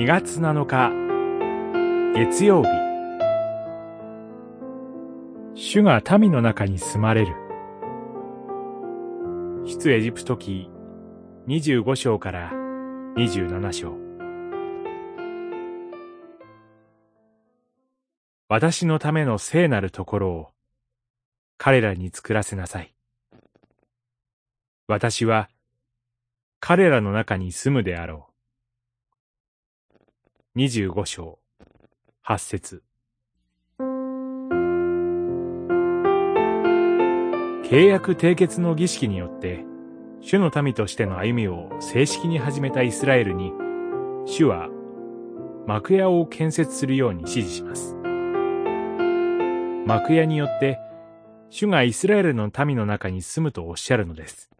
2月7日月曜日主が民の中に住まれる出エジプト記25章から27章私のための聖なるところを彼らに作らせなさい。私は彼らの中に住むであろう。25章8節契約締結の儀式によって主の民としての歩みを正式に始めたイスラエルに主は幕屋を建設するように指示します。幕屋によって主がイスラエルの民の中に住むとおっしゃるのです。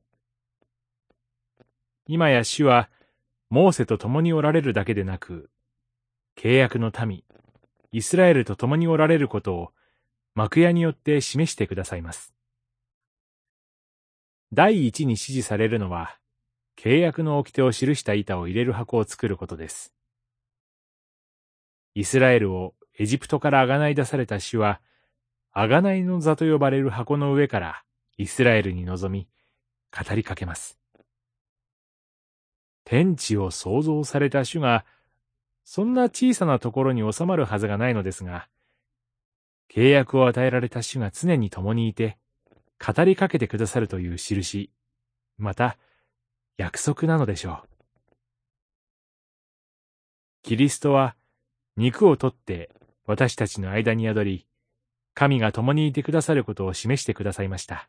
今や主は、モーセと共におられるだけでなく、契約の民、イスラエルと共におられることを、幕屋によって示してくださいます。第一に指示されるのは、契約の掟を記した板を入れる箱を作ることです。イスラエルをエジプトからあがない出された主は、あがないの座と呼ばれる箱の上からイスラエルに臨み、語りかけます。天地を創造された主が、そんな小さなところに収まるはずがないのですが、契約を与えられた主が常に共にいて、語りかけてくださるという印、また、約束なのでしょう。キリストは、肉を取って私たちの間に宿り、神が共にいてくださることを示してくださいました。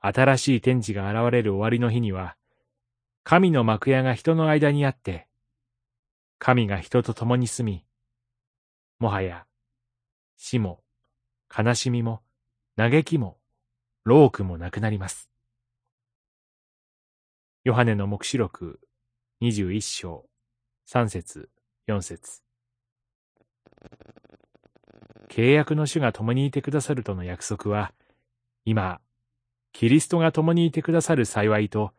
新しい天地が現れる終わりの日には、神の幕屋が人の間にあって、神が人と共に住み、もはや、死も、悲しみも、嘆きも、老苦もなくなります。ヨハネの目視録21章3節4節契約の主が共にいてくださるとの約束は、今、キリストが共にいてくださる幸いと、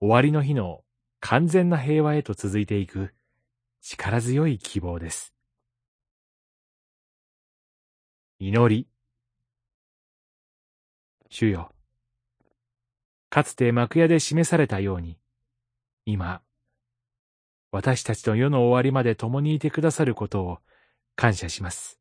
終わりの日の完全な平和へと続いていく力強い希望です。祈り。主よ。かつて幕屋で示されたように、今、私たちと世の終わりまで共にいてくださることを感謝します。